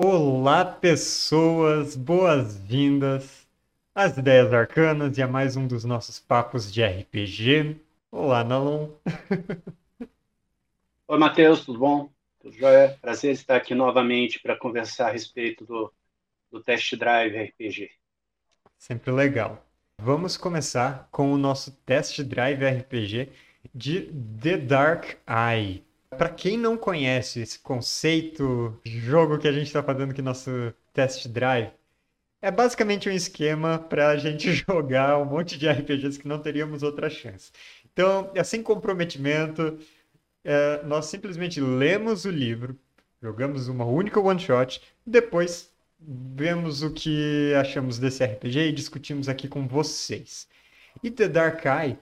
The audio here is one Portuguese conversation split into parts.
Olá, pessoas, boas-vindas às Ideias Arcanas e a mais um dos nossos papos de RPG. Olá, Nalon. Oi, Matheus, tudo bom? Tudo jóia? Prazer estar aqui novamente para conversar a respeito do, do Test Drive RPG. Sempre legal. Vamos começar com o nosso Test Drive RPG de The Dark Eye. Para quem não conhece esse conceito jogo que a gente está fazendo aqui no nosso test drive, é basicamente um esquema para a gente jogar um monte de RPGs que não teríamos outra chance. Então, é sem comprometimento, é, nós simplesmente lemos o livro, jogamos uma única one shot, depois vemos o que achamos desse RPG e discutimos aqui com vocês. E The Dark Eye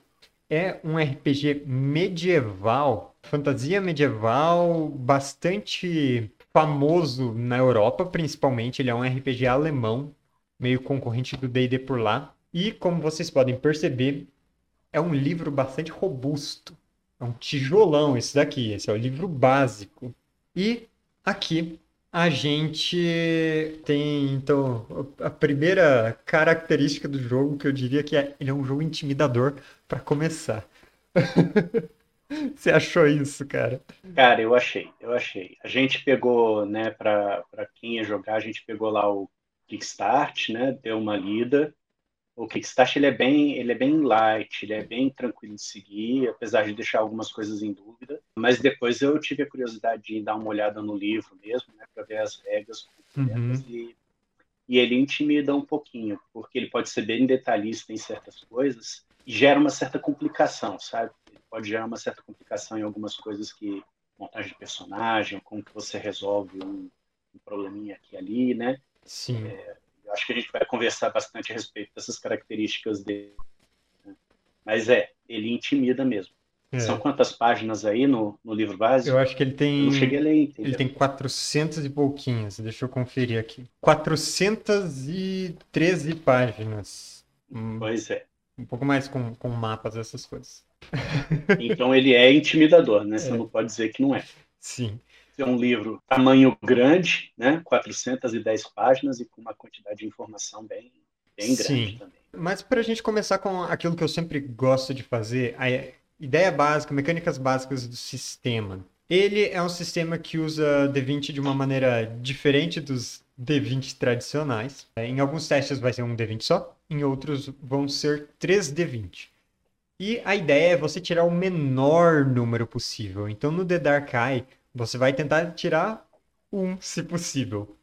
é um RPG medieval fantasia medieval bastante famoso na Europa, principalmente. Ele é um RPG alemão, meio concorrente do D&D por lá. E, como vocês podem perceber, é um livro bastante robusto. É um tijolão esse daqui. Esse é o livro básico. E aqui a gente tem, então, a primeira característica do jogo que eu diria que é ele é um jogo intimidador para começar. Você achou isso, cara? Cara, eu achei, eu achei. A gente pegou, né, para quem ia jogar, a gente pegou lá o Kickstart, né, deu uma lida. O Kickstart ele é bem, ele é bem light, ele é bem tranquilo de seguir, apesar de deixar algumas coisas em dúvida. Mas depois eu tive a curiosidade de dar uma olhada no livro mesmo, né, para ver as regras uhum. e, e ele intimida um pouquinho, porque ele pode ser bem detalhista em certas coisas e gera uma certa complicação, sabe? pode gerar uma certa complicação em algumas coisas que montagem de personagem, como que você resolve um, um probleminha aqui e ali, né? Sim. É, acho que a gente vai conversar bastante a respeito dessas características dele. Né? Mas é, ele intimida mesmo. É. São quantas páginas aí no, no livro básico? Eu acho que ele tem. Eu não cheguei a ler, entendeu? Ele tem 400 e pouquinhos. Deixa eu conferir aqui. 413 páginas. Pois é. Um pouco mais com, com mapas, essas coisas. Então ele é intimidador, né? Você é. não pode dizer que não é. Sim. É um livro tamanho grande, né? 410 páginas e com uma quantidade de informação bem, bem grande Sim. também. Mas para a gente começar com aquilo que eu sempre gosto de fazer, a ideia básica, mecânicas básicas do sistema. Ele é um sistema que usa D20 de uma maneira diferente dos D20 tradicionais. Em alguns testes vai ser um D20 só, em outros vão ser 3 D20. E a ideia é você tirar o menor número possível. Então no The Dark Eye, você vai tentar tirar um, se possível.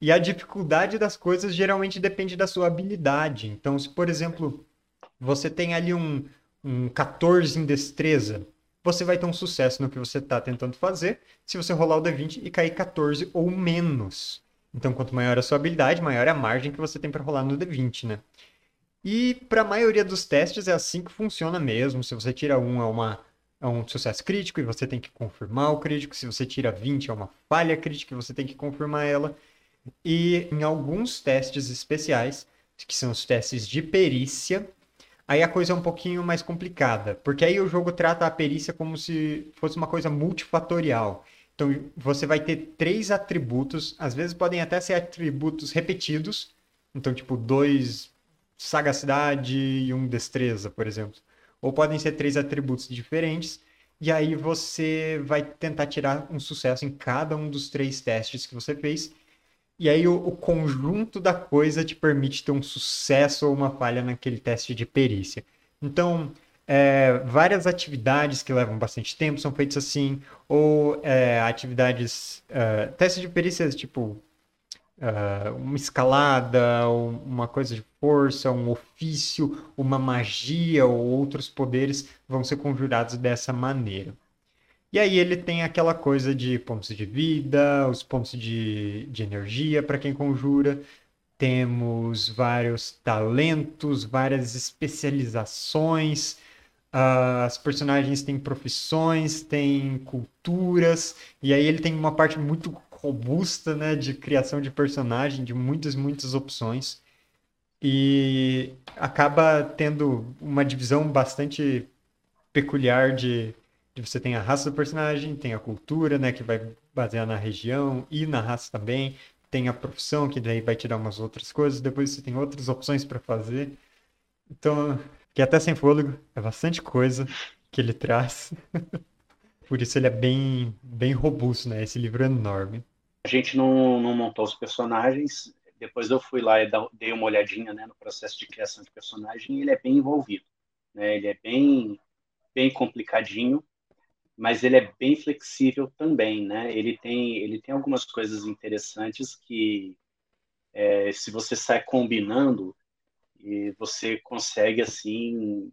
E a dificuldade das coisas geralmente depende da sua habilidade. Então, se por exemplo, você tem ali um, um 14 em destreza, você vai ter um sucesso no que você está tentando fazer se você rolar o D20 e cair 14 ou menos. Então, quanto maior a sua habilidade, maior é a margem que você tem para rolar no D20, né? E para a maioria dos testes é assim que funciona mesmo. Se você tira um, é, uma, é um sucesso crítico e você tem que confirmar o crítico. Se você tira 20, é uma falha crítica e você tem que confirmar ela. E em alguns testes especiais, que são os testes de perícia, aí a coisa é um pouquinho mais complicada. Porque aí o jogo trata a perícia como se fosse uma coisa multifatorial. Então você vai ter três atributos, às vezes podem até ser atributos repetidos. Então, tipo, dois sagacidade e um destreza, por exemplo. Ou podem ser três atributos diferentes, e aí você vai tentar tirar um sucesso em cada um dos três testes que você fez. E aí o, o conjunto da coisa te permite ter um sucesso ou uma falha naquele teste de perícia. Então, é, várias atividades que levam bastante tempo são feitas assim, ou é, atividades, é, testes de perícia tipo uh, uma escalada, uma coisa de força, um ofício, uma magia ou outros poderes vão ser conjurados dessa maneira. E aí ele tem aquela coisa de pontos de vida, os pontos de, de energia para quem conjura. Temos vários talentos, várias especializações. Uh, as personagens têm profissões, têm culturas. E aí ele tem uma parte muito robusta, né, de criação de personagem, de muitas, muitas opções. E acaba tendo uma divisão bastante peculiar de, de você tem a raça do personagem, tem a cultura, né, que vai basear na região e na raça também. tem a profissão, que daí vai te dar umas outras coisas, depois você tem outras opções para fazer. Então, que até sem fôlego, é bastante coisa que ele traz. Por isso ele é bem, bem robusto, né? Esse livro é enorme. A gente não, não montou os personagens, depois eu fui lá e dei uma olhadinha né, no processo de criação de personagem e ele é bem envolvido. Né? Ele é bem, bem complicadinho, mas ele é bem flexível também. Né? Ele, tem, ele tem algumas coisas interessantes que, é, se você sai combinando, e você consegue assim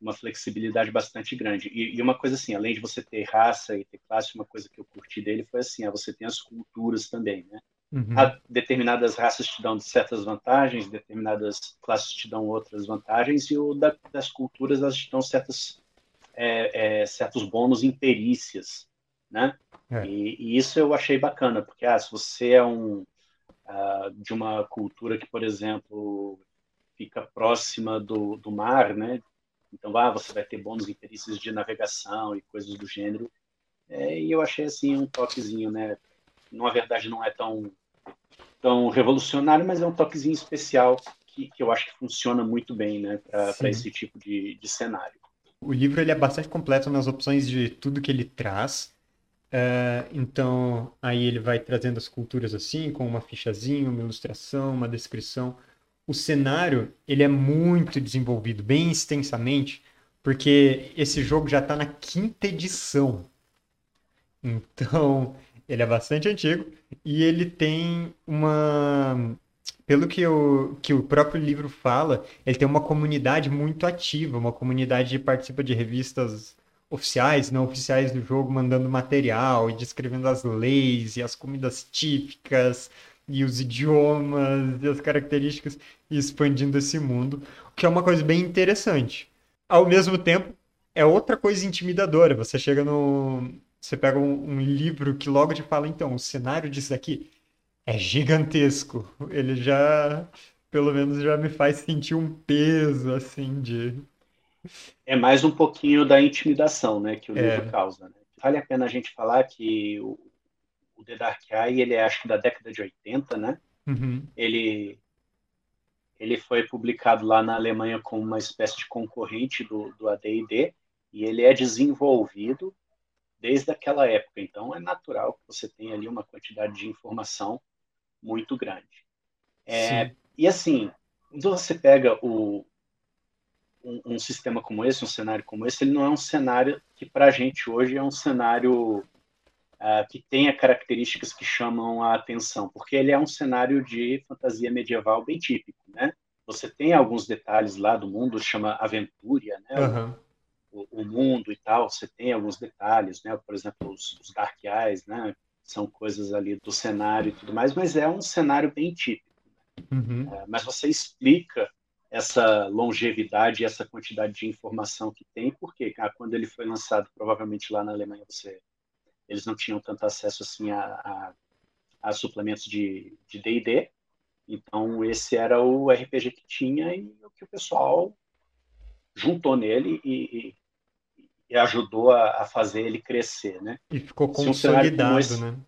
uma flexibilidade bastante grande. E, e, uma coisa assim, além de você ter raça e ter classe, uma coisa que eu curti dele foi assim, ah, você tem as culturas também, né? Uhum. determinadas raças te dão certas vantagens, determinadas classes te dão outras vantagens, e o da, das culturas elas te dão certas, é, é, certos bônus em perícias, né? É. E, e, isso eu achei bacana, porque ah, se você é um uh, de uma cultura que, por exemplo, fica próxima do, do mar, né? Então, ah, você vai ter bônus em perícias de navegação e coisas do gênero. É, e eu achei assim um toquezinho, né? Na verdade, não é tão tão revolucionário, mas é um toquezinho especial que, que eu acho que funciona muito bem, né, para esse tipo de, de cenário. O livro ele é bastante completo nas opções de tudo que ele traz. Uh, então, aí ele vai trazendo as culturas assim, com uma fichazinha, uma ilustração, uma descrição o cenário ele é muito desenvolvido, bem extensamente, porque esse jogo já está na quinta edição. Então, ele é bastante antigo e ele tem uma. Pelo que o, que o próprio livro fala, ele tem uma comunidade muito ativa, uma comunidade que participa de revistas oficiais, não oficiais do jogo, mandando material e descrevendo as leis e as comidas típicas e os idiomas e as características e expandindo esse mundo, o que é uma coisa bem interessante. Ao mesmo tempo, é outra coisa intimidadora. Você chega no. Você pega um, um livro que logo te fala, então, o cenário disso aqui é gigantesco. Ele já, pelo menos, já me faz sentir um peso, assim, de. É mais um pouquinho da intimidação, né, que o é. livro causa. Né? Vale a pena a gente falar que o, o The Dark Eye, ele é acho que da década de 80, né? Uhum. Ele ele foi publicado lá na Alemanha como uma espécie de concorrente do, do AD&D e ele é desenvolvido desde aquela época. Então é natural que você tenha ali uma quantidade de informação muito grande. É, e assim, quando você pega o, um, um, sistema como esse, um cenário como esse, ele não é um cenário que para a gente hoje é um cenário uh, que tenha características que chamam a atenção, porque ele é um cenário de fantasia medieval bem típico, né? Você tem alguns detalhes lá do mundo, chama Aventuria, né? Uhum. O, o, mundo e tal, você tem alguns detalhes, né? Por exemplo, os, os Dark Eyes, né? São coisas ali do cenário e tudo mais, mas é um cenário bem típico. Uhum. Uh, mas você explica essa longevidade essa quantidade de informação que tem, porque ah, quando ele foi lançado, provavelmente lá na Alemanha você eles não tinham tanto acesso assim a, a, a suplementos de D&D, então esse era o RPG que tinha e o que o pessoal juntou nele e, e, ajudou a, a, fazer ele crescer, né? E ficou consolidado, um esse, né?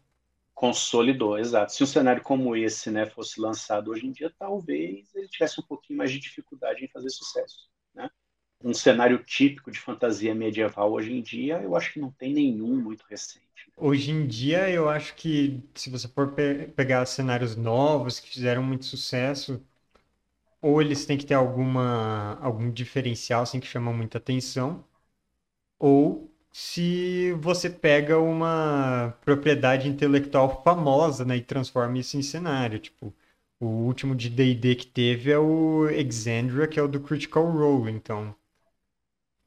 Consolidou, exato. Se um cenário como esse, né, fosse lançado hoje em dia, talvez ele tivesse um pouquinho mais de dificuldade em fazer sucesso, né? Um cenário típico de fantasia medieval hoje em dia, eu acho que não tem nenhum muito recente. Hoje em dia, eu acho que se você for pe pegar cenários novos que fizeram muito sucesso, ou eles têm que ter alguma algum diferencial assim que chama muita atenção, ou se você pega uma propriedade intelectual famosa, né, e transforma isso em cenário, tipo, o último de D&D que teve é o Exandria, que é o do Critical Role, então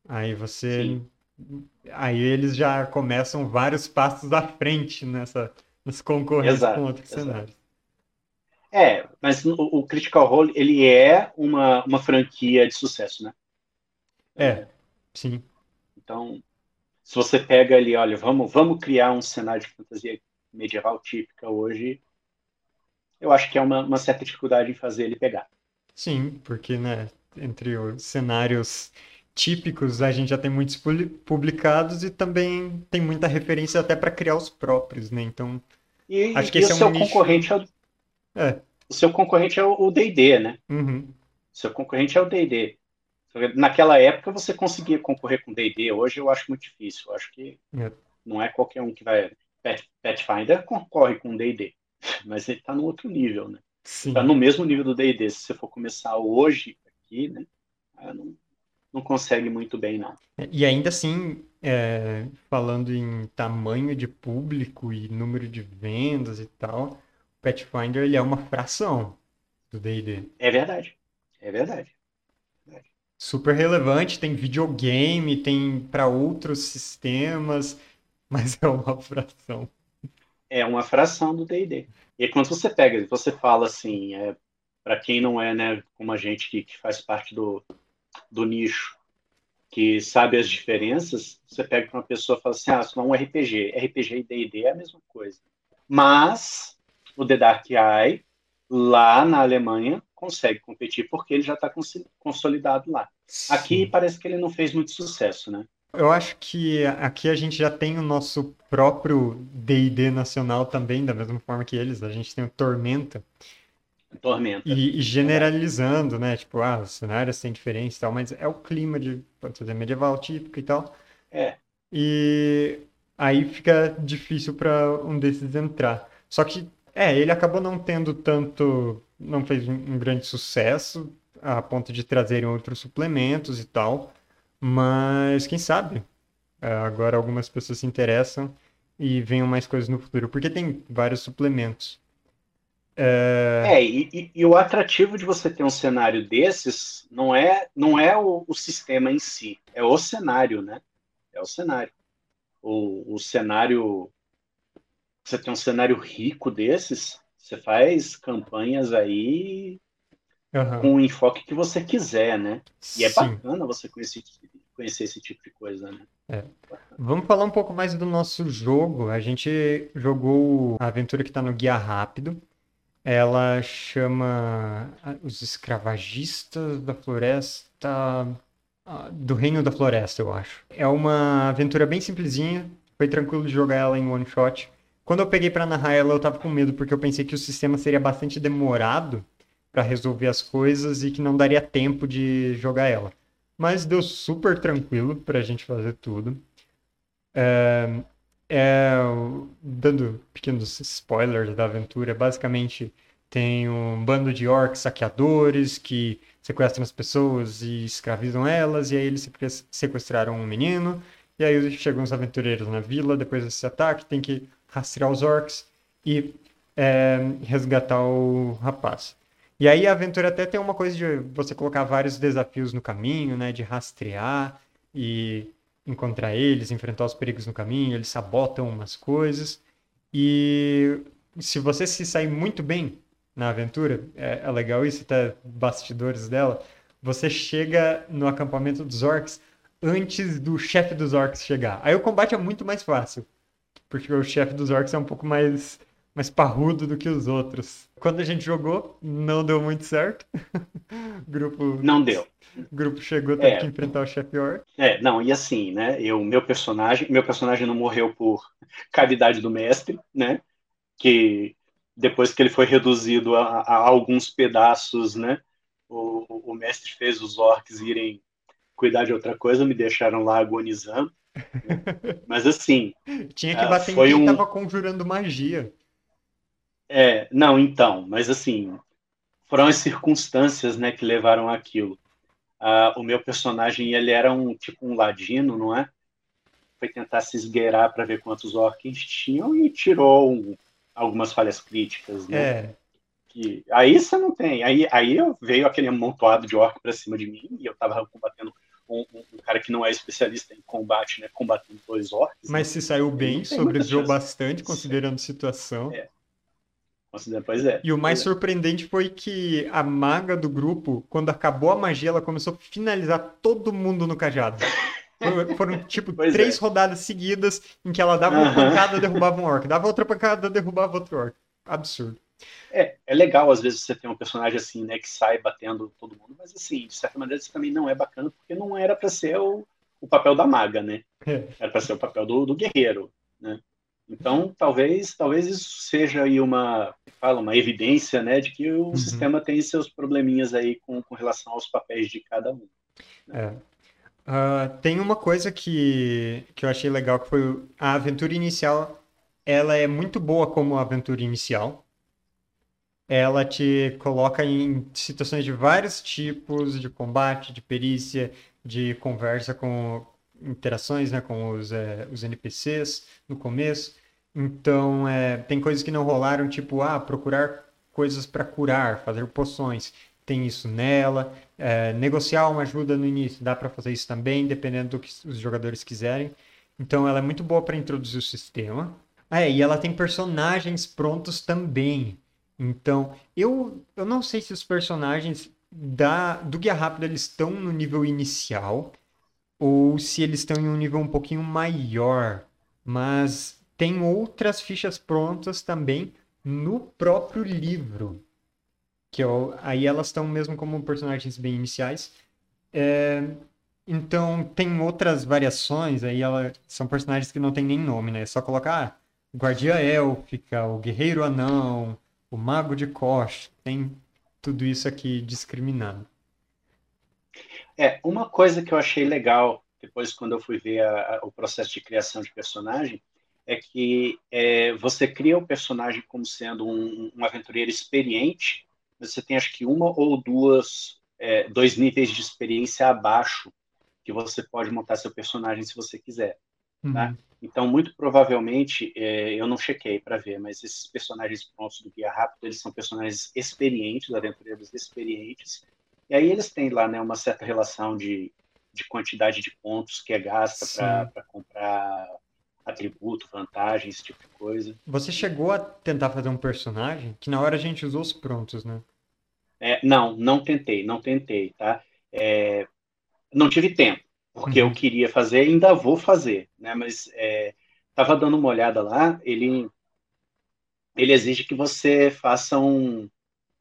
Aí você. Sim. Aí eles já começam vários passos à frente nessa, nas concorrências com outros exato. cenários. É, mas o, o, Critical Role, ele é uma, uma franquia de sucesso, né? É, sim. Então, se você pega ali, olha, vamos, vamos criar um cenário de fantasia medieval típica hoje, eu acho que é uma, uma certa dificuldade em fazer ele pegar. Sim, porque, né, entre os cenários típicos a gente já tem muitos publicados e também tem muita referência até para criar os próprios, né? Então, e, acho que esse o é um seu nicho... concorrente é o, É. O seu concorrente é o D&D, né? Uhum. O seu concorrente é o D&D. Naquela época você conseguia concorrer com D&D, hoje eu acho muito difícil. Eu acho que É. não é qualquer um que vai... Pathfinder concorre com D&D, mas ele está no outro nível, né? Está no mesmo nível do D&D. Se você for começar hoje aqui, né? ah, Não, não consegue muito bem, não. E ainda assim, é, falando em tamanho de público e número de vendas e tal, o Pathfinder ele é uma fração do D&D. É verdade. É verdade. Super relevante, tem videogame, tem para outros sistemas, mas é uma fração. É uma fração do D&D. E quando você pega, você fala assim, é, para quem não é, né, como a gente que, que faz parte do, do nicho, que sabe as diferenças, você pega uma pessoa e fala assim, ah, isso não é um RPG. RPG e D&D é a mesma coisa. Mas o The Dark Eye, lá na Alemanha, consegue competir porque ele já está consolidado lá. Aqui parece que ele não fez muito sucesso, né? Eu acho que aqui a gente já tem o nosso próprio D&D nacional também, da mesma forma que eles. A gente tem o Tormenta. Tormenta. E, e generalizando, né? Tipo, ah, os cenários têm diferença e tal, mas é o clima de, pode dizer, medieval típico e tal. É. E aí fica difícil para um desses entrar. Só que, é, ele acabou não tendo tanto, não fez um, um grande sucesso a ponto de trazerem outros suplementos e tal. Mas quem sabe? É, agora algumas pessoas se interessam e venham mais coisas no futuro, porque tem vários suplementos. É, É, e, e- e o atrativo de você ter um cenário desses não é, não é o, o sistema em si, é o cenário, né? É o cenário. O, o cenário. Você tem um cenário rico desses, você faz campanhas aí aham, com o enfoque que você quiser, né? E é sim. bacana você conhecer, conhecer esse tipo de coisa, né? Vamos falar um pouco mais do nosso jogo. A gente jogou a aventura que está no Guia Rápido. Ela chama ah, Os Escravagistas da Floresta. ah, Do Reino da Floresta, eu acho. É uma aventura bem simplesinha. Foi tranquilo de jogar ela em one shot. Quando eu peguei para narrar ela, eu tava com medo, porque eu pensei que o sistema seria bastante demorado para resolver as coisas e que não daria tempo de jogar ela. Mas deu super tranquilo pra gente fazer tudo. É, é, dando pequenos spoilers da aventura, basicamente tem um bando de orcs saqueadores que sequestram as pessoas e escravizam elas, e aí eles seque- sequestraram um menino, e aí chegam os aventureiros na vila, depois desse ataque, tem que rastrear os orcs e é, resgatar o rapaz. E aí a aventura até tem uma coisa de você colocar vários desafios no caminho, né, de rastrear e encontrar eles, enfrentar os perigos no caminho, eles sabotam umas coisas. E se você se sair muito bem na aventura, é, é legal isso, até bastidores dela, você chega no acampamento dos orcs antes do chefe dos orcs chegar. Aí o combate é muito mais fácil, porque o chefe dos orcs é um pouco mais, mais parrudo do que os outros. Quando a gente jogou, não deu muito certo. O grupo, Não deu. o grupo chegou, teve É. que enfrentar o chefe orc. É, não, e assim, né? Eu, meu personagem, meu personagem não morreu por cavidade do mestre, né? Que depois que ele foi reduzido a, a alguns pedaços, né? O, o mestre fez os orcs irem cuidar de outra coisa, me deixaram lá agonizando. né? Mas assim, Tinha que Ah, bater em quem um- tava conjurando magia. É, não, então, mas assim, foram as circunstâncias, né, que levaram aquilo. Ah, o meu personagem, ele era um tipo um ladino, não é? Foi tentar se esgueirar para ver quantos orcs tinham e tirou um- algumas falhas críticas, né? É, Que, aí você não tem. Aí, aí eu veio aquele amontoado de orc para cima de mim e eu tava combatendo um, um- um cara que não é especialista em combate, né? Combatendo dois orcs. mas né? se saiu bem, sobreviveu bastante, considerando a situação. É. Considera- Pois é. E o mais é. surpreendente foi que a maga do grupo, quando acabou a magia, ela começou a finalizar todo mundo no cajado. Foram, tipo, Pois três é. rodadas seguidas em que ela dava uma Aham. pancada, derrubava um orc. Dava outra pancada, derrubava outro orc. Absurdo. É, é legal, às vezes, você ter um personagem assim, né, que sai batendo todo mundo, mas assim, de certa maneira, isso também não é bacana, porque não era para ser o, o papel da maga, né? É. Era para ser o papel do, do guerreiro, né? Então, talvez, talvez isso seja aí uma, fala, uma evidência, né, de que o uhum. sistema tem seus probleminhas aí com, com relação aos papéis de cada um. Né? É. Uh, tem uma coisa que, que eu achei legal, que foi a aventura inicial, ela é muito boa como aventura inicial. Ela te coloca em situações de vários tipos de combate, de perícia, de conversa com interações né, com os, é, os NPCs no começo. Então, é, tem coisas que não rolaram, tipo, ah, procurar coisas para curar, fazer poções. Tem isso nela. É, negociar uma ajuda no início, dá para fazer isso também, dependendo do que os jogadores quiserem. Então, ela é muito boa para introduzir o sistema. Ah, é, e ela tem personagens prontos também. Então, eu, eu não sei se os personagens da, do Guia Rápido eles estão no nível inicial ou se eles estão em um nível um pouquinho maior. Mas tem outras fichas prontas também no próprio livro. Que eu, aí elas estão mesmo como personagens bem iniciais. É, então tem outras variações, aí ela, são personagens que não tem nem nome, né? É só colocar ah, Guardia Élfica, o Guerreiro Anão, o Mago de Kosh, tem tudo isso aqui discriminado. É, uma coisa que eu achei legal depois quando eu fui ver a, a, o processo de criação de personagem é que é, você cria o personagem como sendo um, um, aventureiro experiente, mas você tem acho que uma ou duas, é, dois níveis de experiência abaixo que você pode montar seu personagem se você quiser. Tá? Uhum. Tá? Então, muito provavelmente, é, eu não chequei para ver, mas esses personagens prontos do Guia Rápido, eles são personagens experientes, aventureiros experientes, e aí eles têm lá né, uma certa relação de, de quantidade de pontos que é gasta para comprar atributo, vantagem, esse tipo de coisa. Você chegou a tentar fazer um personagem que na hora a gente usou os prontos, né? É, não, não tentei, não tentei, tá? É, não tive tempo porque uhum. eu queria fazer ainda vou fazer, né? Mas é, dando uma olhada lá, ele ele exige que você faça um,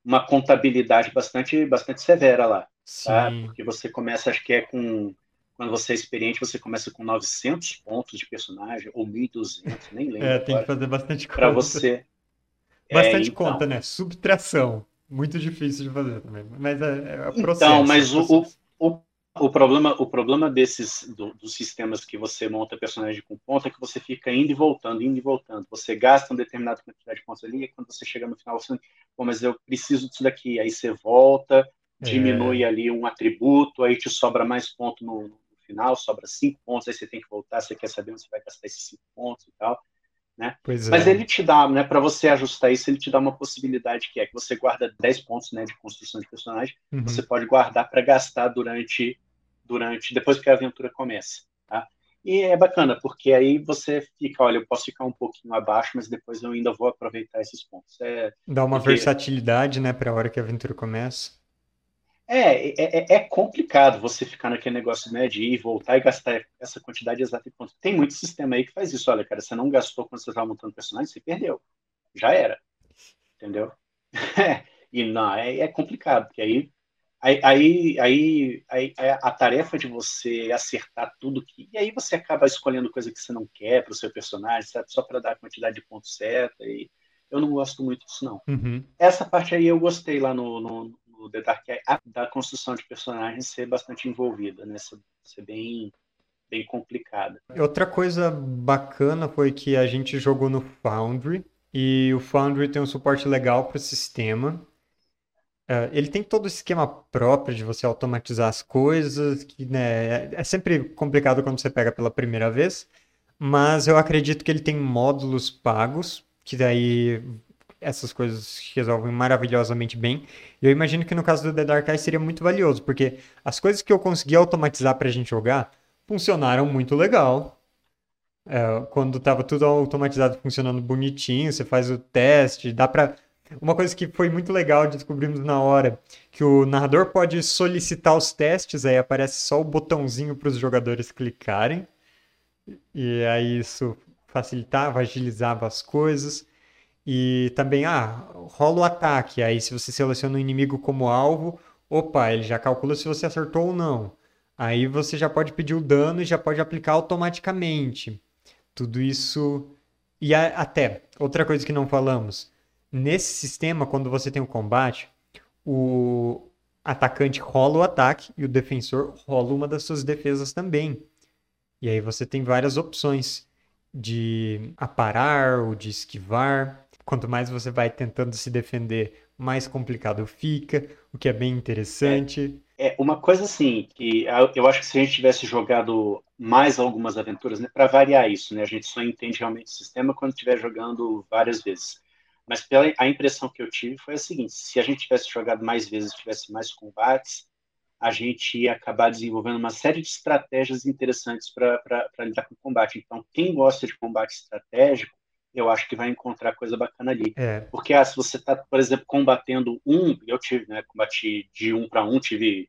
uma contabilidade bastante bastante severa lá, tá? Porque você começa, acho que é com quando você é experiente, você começa com 900 pontos de personagem ou 1200, nem lembro. É, tem que fazer bastante conta. Para você Bastante é, então... conta, né? Subtração. Muito difícil de fazer também. Mas é, é o processo. Então, mas o, o, o o problema, o problema desses do, dos sistemas que você monta personagem com ponto é que você fica indo e voltando, indo e voltando. Você gasta uma determinada quantidade de pontos ali, e quando você chega no final, você, pô, mas eu preciso disso daqui. Aí você volta, diminui é. ali um atributo, aí te sobra mais ponto no, no, final, sobra cinco pontos, aí você tem que voltar, você quer saber onde você vai gastar esses cinco pontos e tal. Né? Mas é. ele te dá, né, para você ajustar isso, ele te dá uma possibilidade que é que você guarda 10 pontos né, de construção de personagem, uhum. você pode guardar para gastar durante, durante depois que a aventura começa. Tá? E é bacana, porque aí você fica, olha, eu posso ficar um pouquinho abaixo, mas depois eu ainda vou aproveitar esses pontos. É, dá uma porque... versatilidade, né, para a hora que a aventura começa. É, é, é, é, complicado você ficar naquele negócio né, de ir, voltar e gastar essa quantidade exata de pontos. Tem muito sistema aí que faz isso. Olha, cara, você não gastou quando você estava montando personagem, você perdeu. Já era. Entendeu? e não, é, é, complicado, porque aí, aí, aí, aí, a tarefa de você acertar tudo que. E aí você acaba escolhendo coisa que você não quer para o seu personagem, sabe? Só para dar a quantidade de pontos certa. E eu não gosto muito disso, não. Uhum. Essa parte aí eu gostei lá no, no The Dark Eye, da construção de personagens ser bastante envolvida, né? Ser, ser bem, bem complicada. Outra coisa bacana foi que a gente jogou no Foundry, e o Foundry tem um suporte legal para o sistema. Uh, ele tem todo o esquema próprio de você automatizar as coisas, que né, é, é sempre complicado quando você pega pela primeira vez, mas eu acredito que ele tem módulos pagos, que daí essas coisas resolvem maravilhosamente bem. Eu imagino que no caso do The Dark Eye seria muito valioso, porque as coisas que eu consegui automatizar para a gente jogar funcionaram muito legal. É, quando estava tudo automatizado, funcionando bonitinho, você faz o teste, dá para uma coisa que foi muito legal, descobrimos na hora, que o narrador pode solicitar os testes, aí aparece só o botãozinho para os jogadores clicarem. E aí isso facilitava, agilizava as coisas. E também, ah, rola o ataque. Aí, se você seleciona o inimigo como alvo, opa, ele já calcula se você acertou ou não. Aí você já pode pedir o dano e já pode aplicar automaticamente. Tudo isso. E a, até, outra coisa que não falamos. Nesse sistema, quando você tem o combate, o atacante rola o ataque e o defensor rola uma das suas defesas também. E aí você tem várias opções de aparar ou de esquivar. Quanto mais você vai tentando se defender, mais complicado fica, o que é bem interessante. É, é uma coisa assim, que eu acho que se a gente tivesse jogado mais algumas aventuras, né, para variar isso, né, a gente só entende realmente o sistema quando estiver jogando várias vezes. Mas pela, a impressão que eu tive foi a seguinte: se a gente tivesse jogado mais vezes, tivesse mais combates, a gente ia acabar desenvolvendo uma série de estratégias interessantes para lidar com o combate. Então, quem gosta de combate estratégico, eu acho que vai encontrar coisa bacana ali. É. Porque ah, se você está, por exemplo, combatendo um, eu tive, né, combati de um para um, tive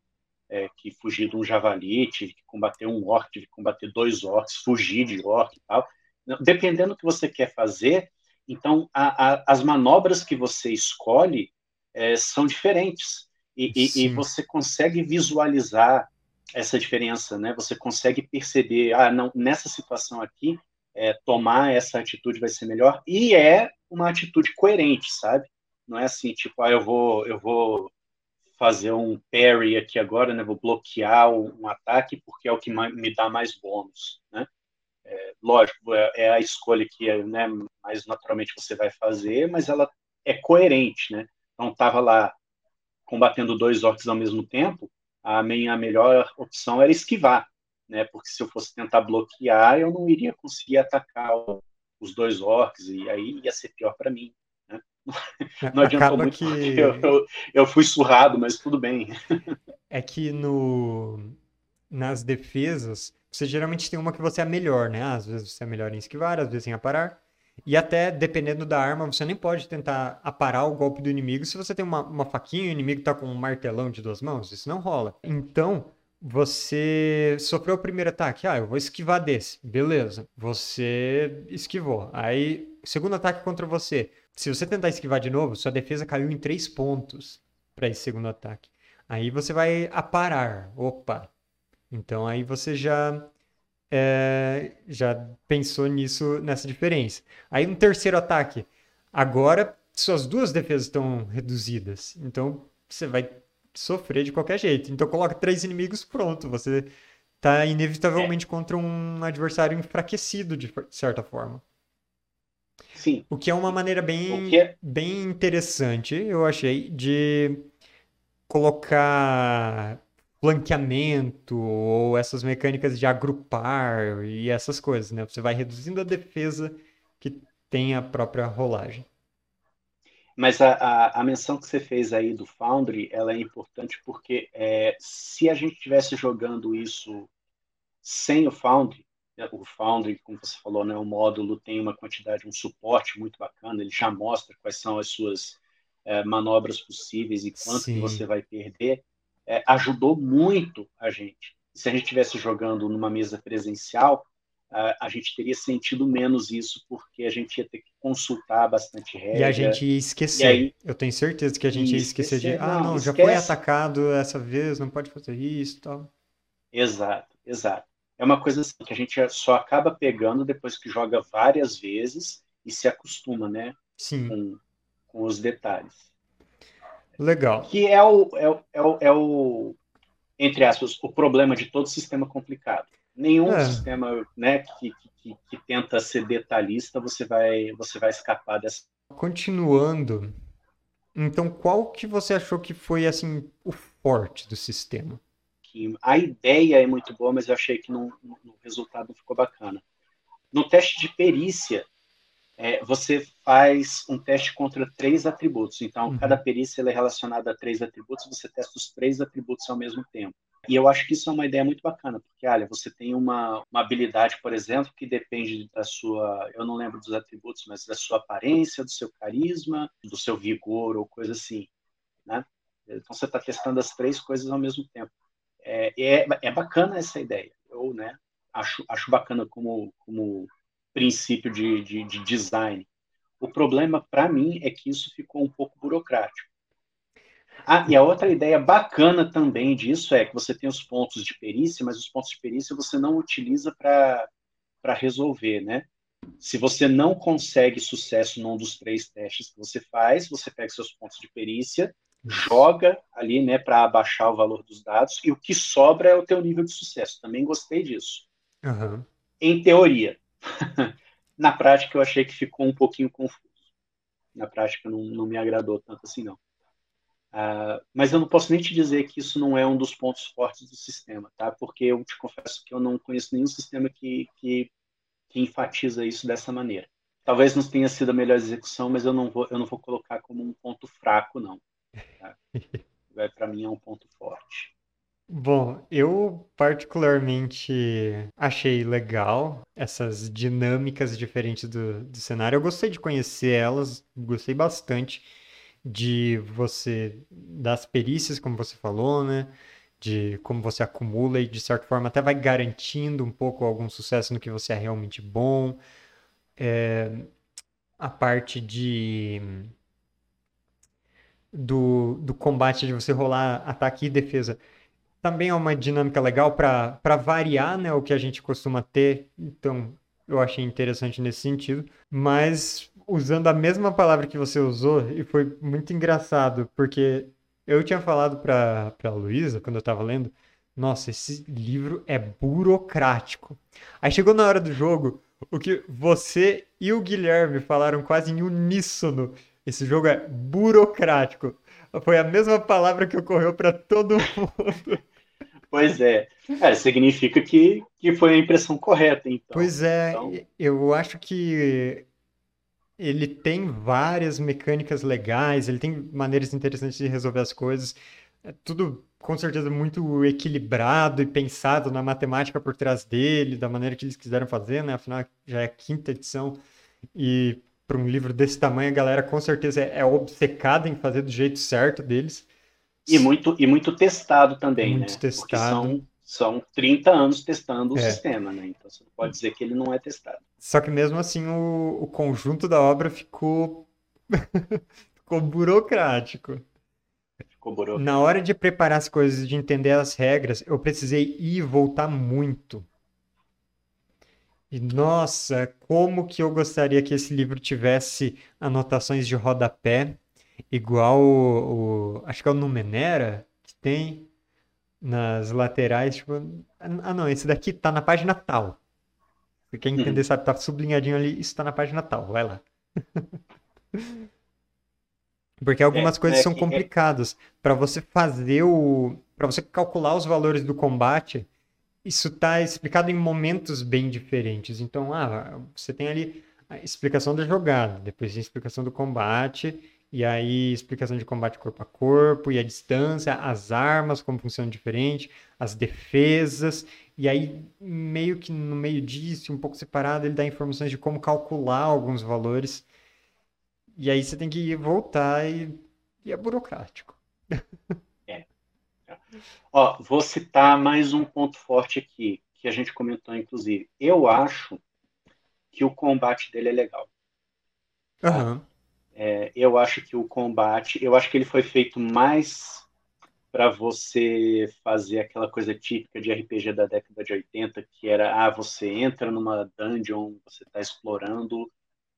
é, que fugir de um javali, tive que combater um orc, tive que combater dois orcs, fugir de orc e tal. Dependendo do que você quer fazer, então a, a, as manobras que você escolhe é, são diferentes e, e, e, você consegue visualizar essa diferença, né? Você consegue perceber, ah, não, nessa situação aqui, é, tomar essa atitude vai ser melhor e é uma atitude coerente, sabe? Não é assim, tipo, ah, eu vou, eu vou fazer um parry aqui agora, né? Vou bloquear um ataque porque é o que me dá mais bônus, né? É, lógico, é, é, a escolha que né, mais naturalmente você vai fazer, mas ela é coerente, né? Então, estava lá combatendo dois orcs ao mesmo tempo, a minha melhor opção era esquivar, né? Porque se eu fosse tentar bloquear, eu não iria conseguir atacar os dois orcs e aí ia ser pior para mim. Né? Não adiantou Acaba muito. Que... Eu, eu, eu, fui surrado, mas tudo bem. É que no nas defesas você geralmente tem uma que você é melhor, né? Às vezes você é melhor em esquivar, às vezes em aparar. E até, dependendo da arma, você nem pode tentar aparar o golpe do inimigo se você tem uma, uma faquinha e o inimigo tá com um martelão de duas mãos. Isso não rola. Então, você sofreu o primeiro ataque. Ah, eu vou esquivar desse. Beleza. Você esquivou. Aí, segundo ataque contra você. Se você tentar esquivar de novo, sua defesa caiu em três pontos para esse segundo ataque. Aí você vai aparar. Opa. Então aí você já é, já pensou nisso, nessa diferença. Aí no terceiro ataque, agora suas duas defesas estão reduzidas. Então você vai sofrer de qualquer jeito. Então coloca três inimigos, pronto. Você está inevitavelmente é. contra um adversário enfraquecido, de certa forma. Sim. O que é uma maneira bem, é... bem interessante, eu achei, de colocar flanqueamento ou essas mecânicas de agrupar e essas coisas, né? Você vai reduzindo a defesa que tem a própria rolagem. Mas a, a, a menção que você fez aí do Foundry, ela é importante porque é, se a gente estivesse jogando isso sem o Foundry, né, o Foundry, como você falou, né, o módulo tem uma quantidade, um suporte muito bacana, ele já mostra quais são as suas é, manobras possíveis e quanto que você vai perder é, ajudou muito a gente. Se a gente estivesse jogando numa mesa presencial, a, a gente teria sentido menos isso, porque a gente ia ter que consultar bastante regra. E a gente ia esquecer. Aí, Eu tenho certeza que a gente ia esquecer, esquecer de, ah, não, já foi atacado essa vez, não pode fazer isso tal. Exato, exato. É uma coisa assim que a gente só acaba pegando depois que joga várias vezes e se acostuma, né? Sim. Com, com os detalhes. Legal. Que é o, é, o, é, o, é o, entre aspas, o problema de todo sistema complicado. Nenhum é. sistema né, que, que, que, tenta ser detalhista, você vai, você vai escapar dessa. Continuando, então qual que você achou que foi assim o forte do sistema? A ideia é muito boa, mas eu achei que no, no resultado não ficou bacana. No teste de perícia, é, você faz um teste contra três atributos. Então, uhum. cada perícia é relacionada a três atributos, você testa os três atributos ao mesmo tempo. E eu acho que isso é uma ideia muito bacana, porque, olha, você tem uma, uma habilidade, por exemplo, que depende da sua, eu não lembro dos atributos, mas da sua aparência, do seu carisma, do seu vigor ou coisa assim, né? Então, você está testando as três coisas ao mesmo tempo. É, é, é bacana essa ideia. Eu, né, acho, acho bacana como, como princípio de, de, de design. O problema, para mim, é que isso ficou um pouco burocrático. Ah, e a outra ideia bacana também disso é que você tem os pontos de perícia, mas os pontos de perícia você não utiliza para resolver, né? Se você não consegue sucesso num dos três testes que você faz, você pega seus pontos de perícia, joga ali, né, para abaixar o valor dos dados e o que sobra é o teu nível de sucesso. Também gostei disso. Uhum. Em teoria. Na prática, eu achei que ficou um pouquinho confuso. Na prática, não, não me agradou tanto assim, não. Uh, mas eu não posso nem te dizer que isso não é um dos pontos fortes do sistema, tá? Porque eu te confesso que eu não conheço nenhum sistema que, que, que enfatiza isso dessa maneira. Talvez não tenha sido a melhor execução, mas eu não vou, eu não vou colocar como um ponto fraco, não. Tá? Para mim é um ponto forte. Bom, eu particularmente achei legal essas dinâmicas diferentes do, do cenário. Eu gostei de conhecer elas, gostei bastante de você, das perícias, como você falou, né? De como você acumula e, de certa forma, até vai garantindo um pouco algum sucesso no que você é realmente bom. É, a parte de do, do combate, de você rolar ataque e defesa também é uma dinâmica legal para variar né, o que a gente costuma ter. Então, eu achei interessante nesse sentido. Mas usando a mesma palavra que você usou, e foi muito engraçado, porque eu tinha falado para a Luísa, quando eu estava lendo, nossa, esse livro é burocrático. Aí chegou na hora do jogo, o que você e o Guilherme falaram quase em uníssono. Esse jogo é burocrático. Foi a mesma palavra que ocorreu para todo mundo. Pois é. é. significa que, que foi a impressão correta, então. Pois é, então... eu acho que ele tem várias mecânicas legais, ele tem maneiras interessantes de resolver as coisas. É tudo, com certeza, muito equilibrado e pensado na matemática por trás dele, da maneira que eles quiseram fazer, né? Afinal, já é a quinta edição. E para um livro desse tamanho, a galera com certeza é, é obcecada em fazer do jeito certo deles. E muito, e muito testado também, muito né? Testado. Porque são, são 30 anos testando o é. sistema, né? Então você pode dizer que ele não é testado. Só que mesmo assim o, o conjunto da obra ficou ficou burocrático. Ficou burocrático. Na hora de preparar as coisas, de entender as regras, eu precisei ir e voltar muito. E nossa, como que eu gostaria que esse livro tivesse anotações de rodapé igual o, o, acho que é o Numenera que tem nas laterais, tipo, ah não, esse daqui tá na página tal. Você quer entender, uhum. sabe, tá sublinhadinho ali, isso tá na página tal, vai lá. Porque algumas é, coisas é, são é complicadas. Para você fazer o. para você calcular os valores do combate, isso está explicado em momentos bem diferentes. Então, ah, você tem ali a explicação da jogada, depois a explicação do combate, e aí explicação de combate corpo a corpo, e a distância, as armas, como funcionam diferente, as defesas, e aí meio que no meio disso, um pouco separado, ele dá informações de como calcular alguns valores. E aí você tem que voltar e, e é burocrático. É. Ó, vou citar mais um ponto forte aqui, que a gente comentou, inclusive. Eu acho que o combate dele é legal. Aham. Uhum. É, eu acho que o combate, eu acho que ele foi feito mais para você fazer aquela coisa típica de RPG da década de 80, que era, ah, você entra numa dungeon, você está explorando,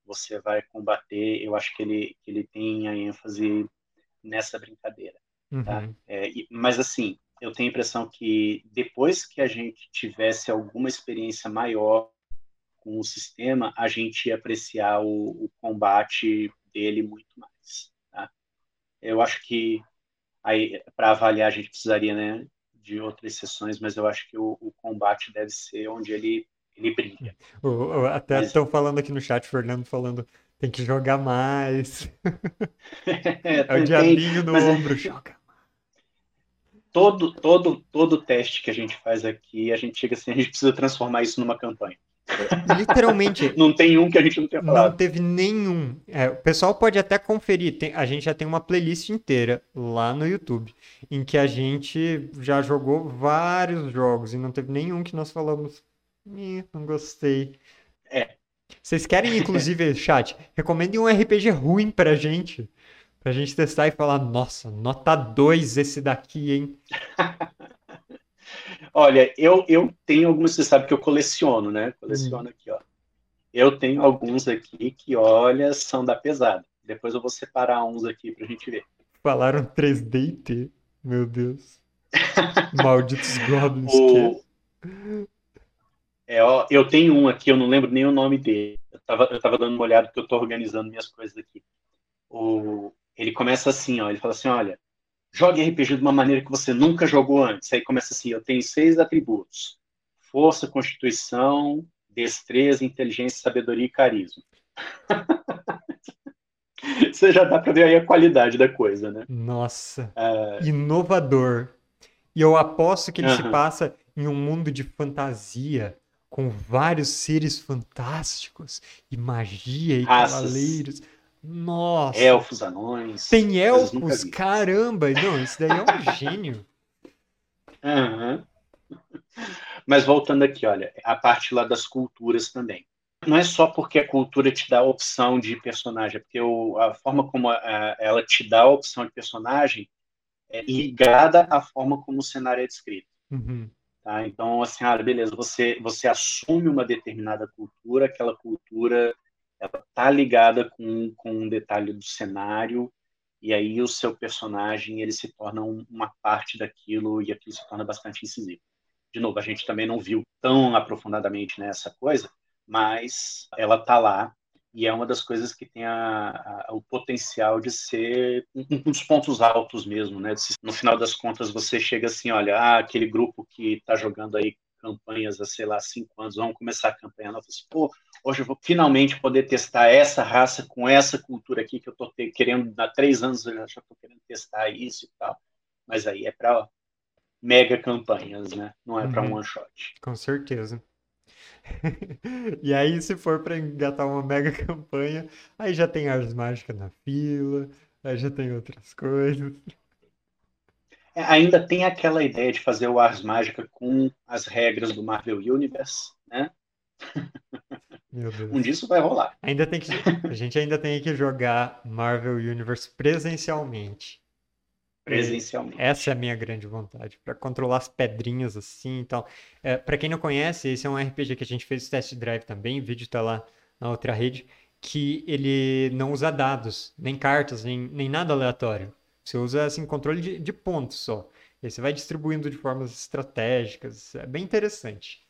você vai combater. Eu acho que ele, ele tem a ênfase nessa brincadeira. Tá? Uhum. É, mas assim, eu tenho a impressão que depois que a gente tivesse alguma experiência maior com o sistema, a gente ia apreciar o, o combate dele muito mais. Tá? Eu acho que aí para avaliar a gente precisaria né, de outras sessões, mas eu acho que o, o combate deve ser onde ele, ele brilha. até estão falando aqui no chat, Fernando falando tem que jogar mais. é, é o diabinho no. É ombro, joga todo, todo, todo teste que a gente faz aqui, a gente chega assim, a gente precisa transformar isso numa campanha. Literalmente. não tem um que a gente não tenha falado. Não teve nenhum. É, o pessoal pode até conferir. Tem, a gente já tem uma playlist inteira lá no YouTube em que a gente já jogou vários jogos e não teve nenhum que nós falamos. Não gostei. É. Vocês querem, inclusive, chat, recomendem um RPG ruim pra gente. Pra gente testar e falar, nossa, nota 2 esse daqui, hein? Olha, eu, eu tenho algumas, você sabe que eu coleciono, né? Coleciono hum. aqui, ó. Eu tenho alguns aqui que, olha, são da pesada. Depois eu vou separar uns aqui pra gente ver. Falaram 3D e T. Meu Deus. Malditos goblins. O... É, ó, eu tenho um aqui, eu não lembro nem o nome dele. Eu tava, eu tava dando uma olhada porque eu tô organizando minhas coisas aqui. O... Ele começa assim, ó. Ele fala assim, olha, jogue RPG de uma maneira que você nunca jogou antes. Aí começa assim, eu tenho seis atributos. Força, constituição, destreza, inteligência, sabedoria e carisma. Você já dá para ver aí a qualidade da coisa, né? Nossa, uh... inovador. E eu aposto que ele se passa em um mundo de fantasia, com vários seres fantásticos, e magia, e Raças. cavaleiros. Nossa! Elfos, anões. Tem elfos? Caramba! Não, isso daí é um gênio. Uhum. Mas voltando aqui, olha, a parte lá das culturas também. Não é só porque a cultura te dá a opção de personagem, é porque o, a forma como a, ela te dá a opção de personagem é ligada à forma como o cenário é descrito. Uhum. Tá? Então, assim, ah, beleza, você, você assume uma determinada cultura, aquela cultura ela tá ligada com, com um detalhe do cenário, e aí o seu personagem ele se torna um, uma parte daquilo, e aquilo se torna bastante incisivo de novo, a gente também não viu tão aprofundadamente nessa coisa, mas ela está lá e é uma das coisas que tem a, a, o potencial de ser um, um, dos pontos altos mesmo, né? No final das contas, você chega assim, olha, ah, aquele grupo que está jogando aí campanhas há, sei lá, cinco anos, vamos começar a campanha nova. Assim, Pô, hoje eu vou finalmente poder testar essa raça com essa cultura aqui que eu estou querendo, há três anos eu já estou querendo testar isso e tal. Mas aí é para mega campanhas, né? Não é para um uhum. one shot. Com certeza. e aí, se for para engatar uma mega campanha, aí já tem Ars Mágica na fila, aí já tem outras coisas. É, ainda tem aquela ideia de fazer o Ars Mágica com as regras do Marvel Universe, né? Um disso vai rolar. Ainda tem que, a gente ainda tem que jogar Marvel Universe presencialmente. Presencialmente. Essa é a minha grande vontade, para controlar as pedrinhas assim então É, para quem não conhece, esse é um RPG que a gente fez test drive também, o vídeo tá lá na outra rede, que ele não usa dados, nem cartas, nem, nem nada aleatório. Você usa assim controle de, de pontos só. E aí você vai distribuindo de formas estratégicas. É bem interessante.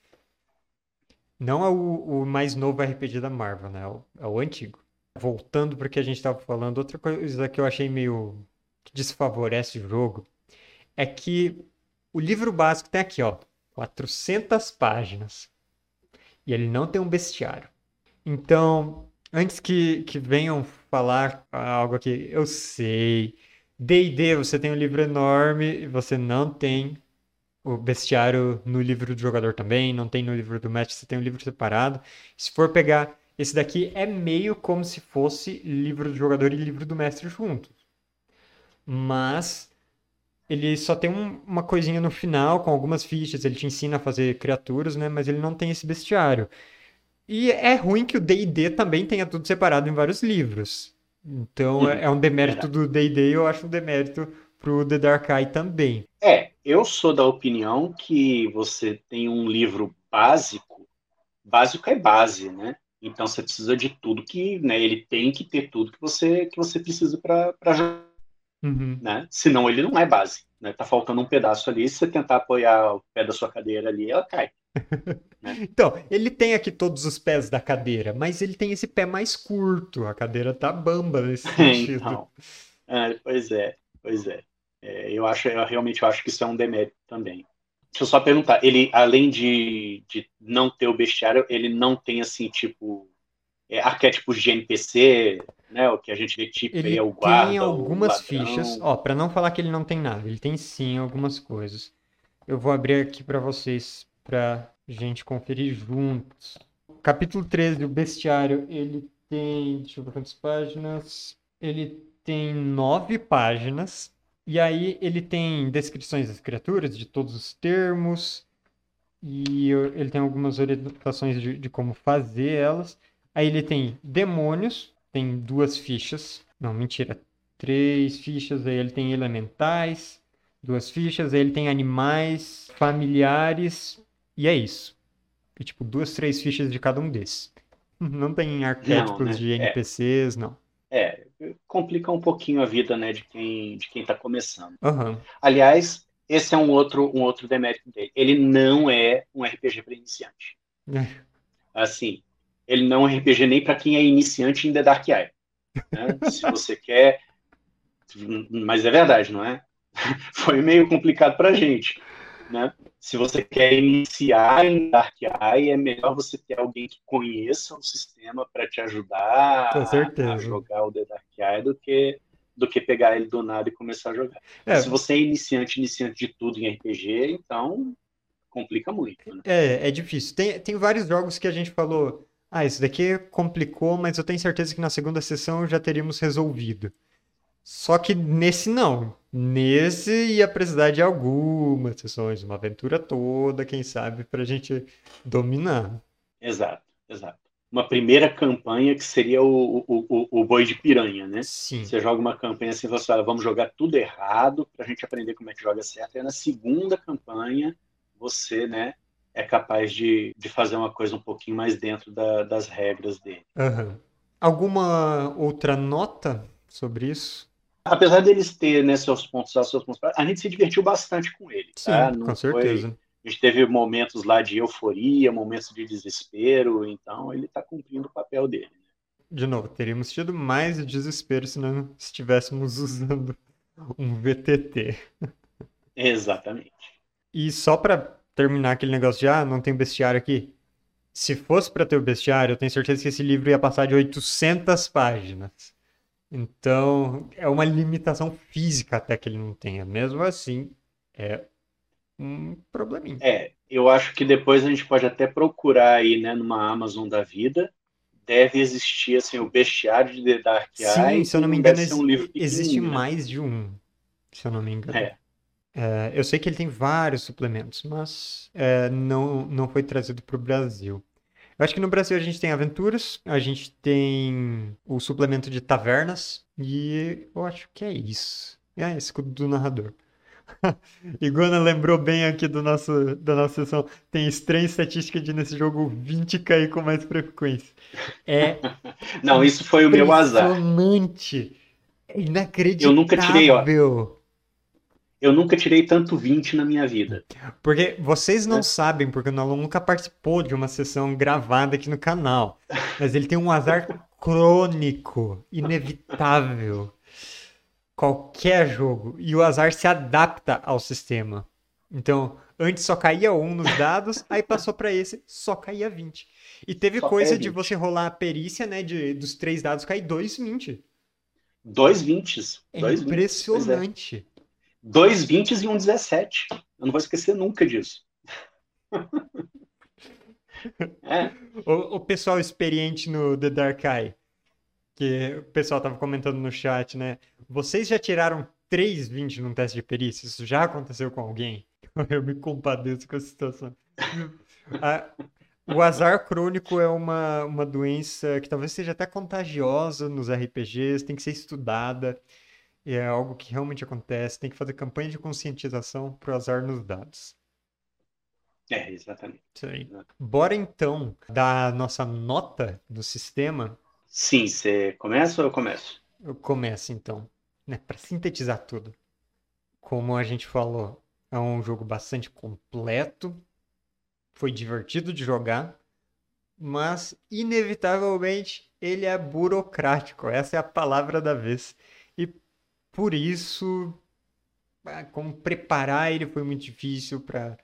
Não é o, o mais novo RPG da Marvel, né? É o, é o antigo. Voltando para o que a gente estava falando, outra coisa que eu achei meio que desfavorece o jogo é que o livro básico tem aqui, ó, 400 páginas. E ele não tem um bestiário. Então, antes que, que venham falar algo aqui, eu sei. D&D, você tem um livro enorme e você não tem o bestiário no livro do jogador também, não tem no livro do mestre, você tem um livro separado. Se for pegar esse daqui, é meio como se fosse livro do jogador e livro do mestre juntos mas ele só tem um, uma coisinha no final com algumas fichas, ele te ensina a fazer criaturas, né? Mas ele não tem esse bestiário. E é ruim que o D&D também tenha tudo separado em vários livros. Então uhum. é um demérito do D&D e eu acho um demérito pro The Dark Eye também. É, eu sou da opinião que você tem um livro básico, básico é base, né? Então você precisa de tudo que, né? Ele tem que ter tudo que você que você precisa para Uhum. Né? Senão ele não é base. Né? Tá faltando um pedaço ali. Se você tentar apoiar o pé da sua cadeira ali, ela cai. né? Então, ele tem aqui todos os pés da cadeira, mas ele tem esse pé mais curto. A cadeira tá bamba nesse sentido. então, é, pois é, pois é. é. eu acho, eu realmente acho que isso é um demérito também. Deixa eu só perguntar, ele, além de, de não ter o bestiário, ele não tem assim, tipo, é, arquétipos de NPC, né? O que a gente vê tipo ele é o guarda, tem algumas fichas, ó, para não falar que ele não tem nada, ele tem sim algumas coisas. Eu vou abrir aqui para vocês para gente conferir juntos. Capítulo 13 do bestiário, ele tem, deixa eu ver quantas páginas. Ele tem nove páginas. E aí ele tem descrições das criaturas, de todos os termos. E ele tem algumas orientações de, de como fazer elas. Aí ele tem demônios, tem duas fichas. Não, mentira. Três fichas. Aí ele tem elementais, duas fichas. Aí ele tem animais, familiares. E é isso. E, tipo, duas, três fichas de cada um desses. Não tem arquétipos Não, né? de É, NPCs, não. é, complica um pouquinho a vida, né, de quem de quem está começando. Aham. Aliás, esse é um outro um outro demérito dele. Ele não é um RPG para iniciante. É. Assim, ele não é um RPG nem para quem é iniciante em The Dark Eye. né? Se você quer, mas é verdade, não é? Foi meio complicado para gente, né? Se você quer iniciar em Dark Eye, é melhor você ter alguém que conheça o sistema para te ajudar a, a jogar o The Dark Eye do que do que pegar ele do nada e começar a jogar. É, Se você é iniciante, iniciante de tudo em RPG, então complica muito, né? é, é difícil. Tem, tem vários jogos que a gente falou, ah, esse daqui complicou, mas eu tenho certeza que na segunda sessão já teríamos resolvido. Só que nesse não. Nesse ia precisar de algumas sessões, uma aventura toda, quem sabe, pra gente dominar. Exato, exato. Uma primeira campanha que seria o, o, o, o boi de piranha, né? Sim. Você joga uma campanha assim, você fala, vamos jogar tudo errado para a gente aprender como é que joga certo. E na segunda campanha, você, né, é capaz de, de fazer uma coisa um pouquinho mais dentro da- das regras dele. Aham. Alguma outra nota sobre isso? Apesar deles ter, né, seus pontos altos, seus pontos baixos, a gente se divertiu bastante com ele, Sim, tá? Com foi- certeza. A gente teve momentos lá de euforia, momentos de desespero, então ele está cumprindo o papel dele. De novo, teríamos tido mais desespero se não estivéssemos usando um VTT. Exatamente. E só pra terminar aquele negócio de, ah, não tem bestiário aqui. Se fosse pra ter o bestiário, eu tenho certeza que esse livro ia passar de 800 páginas. Então, é uma limitação física até que ele não tenha. Mesmo assim, é um probleminha. É, eu acho que depois a gente pode até procurar aí, né, numa Amazon da vida. Deve existir assim o bestiário de The Dark Eye. Sim, se eu não me engano, um livro existe né? mais de um, se eu não me engano. É. É, eu sei que ele tem vários suplementos, mas é, não, não foi trazido para o Brasil. Eu acho que no Brasil a gente tem aventuras, a gente tem o suplemento de tavernas, e eu acho que é isso. É, escudo do narrador. Iguana lembrou bem aqui do nosso, da nossa sessão. Tem estranha estatística de nesse jogo 20 cair com mais frequência. É Não, isso foi o meu azar. impressionante. É Eu nunca tirei, ó. Eu nunca tirei tanto 20 na minha vida. Porque vocês não É. sabem, porque o Nalon nunca participou de uma sessão gravada aqui no canal. Mas ele tem um azar crônico, inevitável. Qualquer jogo. E o azar se adapta ao sistema. Então, antes só caía um nos dados, aí passou pra esse, só caía 20. E teve Só coisa de 20. você rolar a perícia, né? De, dos três dados cair dois 20. Dois 20. É Dois 20. Dois 20 e um 17. Eu não vou esquecer nunca disso. É, O, o pessoal experiente no The Dark Eye, que o pessoal tava comentando no chat, né? Vocês já tiraram 3,20 num teste de perícia? Isso já aconteceu com alguém? Eu me compadeço com a situação. A- o azar crônico é uma, uma doença que talvez seja até contagiosa nos RPGs, tem que ser estudada, e é algo que realmente acontece, tem que fazer campanha de conscientização pro azar nos dados. é exatamente. Isso aí. Bora então dar a nossa nota do sistema. Sim, você começa ou eu começo? Eu começo então, né, para sintetizar tudo. Como a gente falou, é um jogo bastante completo, foi divertido de jogar, mas inevitavelmente ele é burocrático. Essa é a palavra da vez. Por isso, ah, como preparar ele foi muito difícil para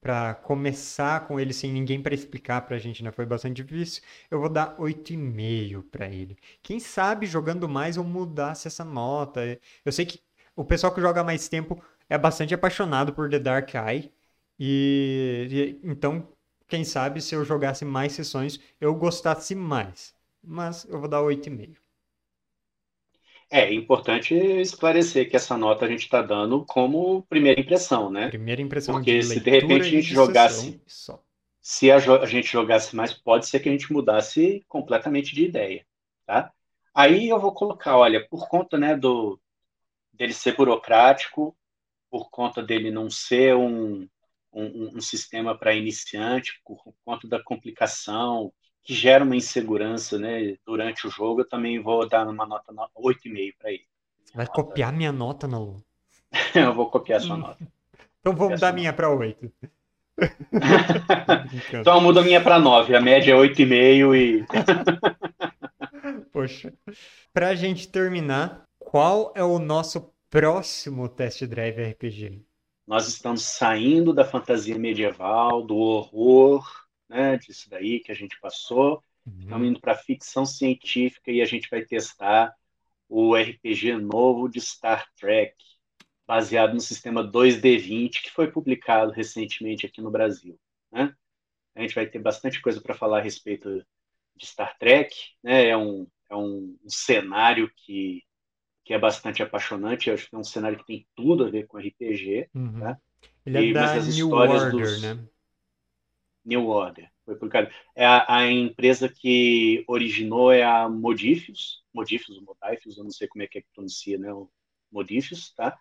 para começar com ele sem ninguém para explicar pra gente, né? Foi bastante difícil. Eu vou dar 8,5 para ele. Quem sabe jogando mais eu mudasse essa nota. Eu sei que o pessoal que joga mais tempo é bastante apaixonado por The Dark Eye. E, e- então, quem sabe se eu jogasse mais sessões, eu gostasse mais. Mas eu vou dar 8,5. É importante esclarecer que essa nota a gente está dando como primeira impressão, né? Primeira impressão Porque de se de repente a gente jogasse- só. Se a, a gente jogasse mais, pode ser que a gente mudasse completamente de ideia, tá? Aí eu vou colocar, olha, por conta, né, do dele ser burocrático, por conta dele não ser um, um, um sistema para iniciante, por conta da complicação que gera uma insegurança, né? Durante o jogo, eu também vou dar uma nota 8,5 para ele. Você vai nota... copiar minha nota, não? eu vou copiar sua nota. Então vamos dar minha para 8. então muda a minha para 9. A média é 8,5 e. Poxa. Para a gente terminar, qual é o nosso próximo test drive RPG? Nós estamos saindo da fantasia medieval, do horror, né, disso daí que a gente passou. Uhum. Estamos indo para ficção científica e a gente vai testar o RPG novo de Star Trek, baseado no sistema 2D20, que foi publicado recentemente aqui no Brasil. Né? A gente vai ter bastante coisa para falar a respeito de Star Trek. Né? É, um, é um, um cenário que, que é bastante apaixonante. Eu acho que é um cenário que tem tudo a ver com RPG. Uhum. Tá? Ele é e, da New Order, dos... né? New Order. Foi publicado. É a, a, empresa que originou é a Modifius, Modifius, Modifius, eu não sei como é que é que pronuncia, né? O Modifius, tá?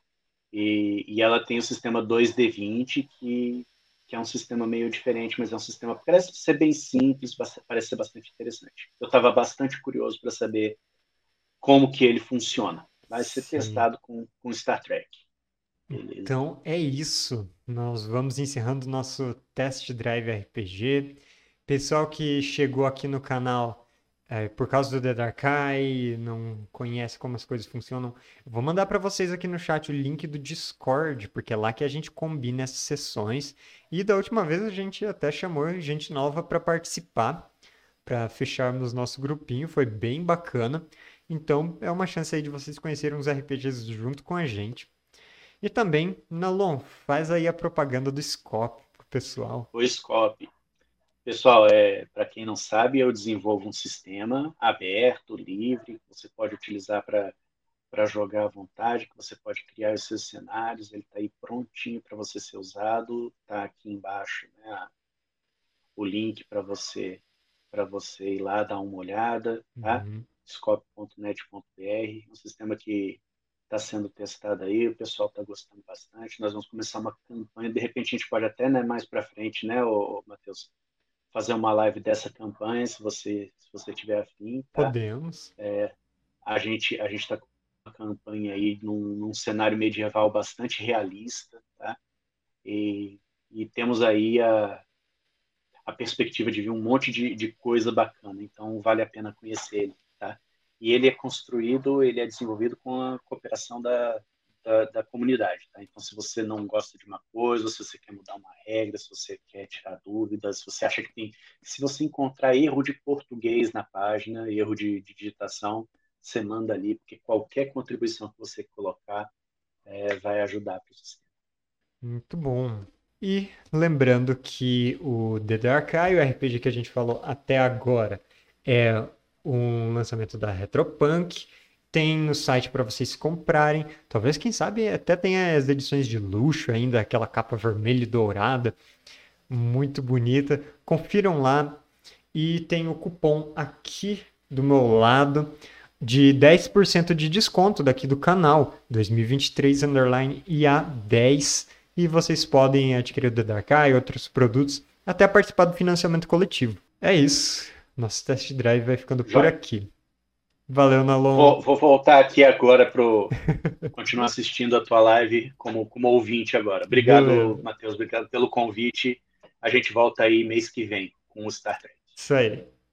E, e ela tem o sistema 2D20, que, que é um sistema meio diferente, mas é um sistema que parece ser bem simples, parece ser bastante interessante. Eu estava bastante curioso para saber como que ele funciona. Vai ser Sim. testado com, com Star Trek. Beleza. Então é isso. Nós vamos encerrando nosso test drive RPG. Pessoal que chegou aqui no canal é, por causa do The Dark Eye, não conhece como as coisas funcionam, vou mandar para vocês aqui no chat o link do Discord, porque é lá que a gente combina essas sessões. E da última vez a gente até chamou gente nova para participar, para fecharmos nosso grupinho, foi bem bacana. Então é uma chance aí de vocês conhecerem uns RPGs junto com a gente. E também, Nalon, faz aí a propaganda do Scope pro pessoal. O Scope. Pessoal, é, para quem não sabe, eu desenvolvo um sistema aberto, livre, que você pode utilizar para jogar à vontade, que você pode criar os seus cenários, ele está aí prontinho para você ser usado, está aqui embaixo né, o link para você para você ir lá dar uma olhada, tá? Uhum. scope.net.br, um sistema que está sendo testado aí, o pessoal está gostando bastante. Nós vamos começar uma campanha, de repente a gente pode até né, mais para frente, né, Matheus? fazer uma live dessa campanha, se você se você tiver afim. Tá? Podemos. É, a gente a gente está com uma campanha aí num, num, cenário medieval bastante realista, tá? E, e temos aí a, a perspectiva de ver um monte de, de coisa bacana. Então vale a pena conhecer ele? E ele é construído, ele é desenvolvido com a cooperação da, da, da, comunidade. Tá? Então, se você não gosta de uma coisa, se você quer mudar uma regra, se você quer tirar dúvidas, se você acha que tem. Se você encontrar erro de português na página, erro de, de digitação, você manda ali, porque qualquer contribuição que você colocar é, vai ajudar para o sistema. Muito bom. E lembrando que o The Dark Eye, o RPG que a gente falou até agora, é um lançamento da Retropunk tem no site para vocês comprarem. Talvez, quem sabe, até tenha as edições de luxo ainda, aquela capa vermelha e dourada, muito bonita. Confiram lá e tem o cupom aqui do meu lado de 10% de desconto daqui do canal 2023 underline IA10 e vocês podem adquirir o Eye e outros produtos até participar do financiamento coletivo. É isso. Nosso test drive vai ficando por aqui. Valeu, Nalon. Vou, vou voltar aqui agora para continuar assistindo a tua live como, como ouvinte agora. Obrigado, Matheus. Obrigado pelo convite. A gente volta aí mês que vem com o Star Trek. Isso aí.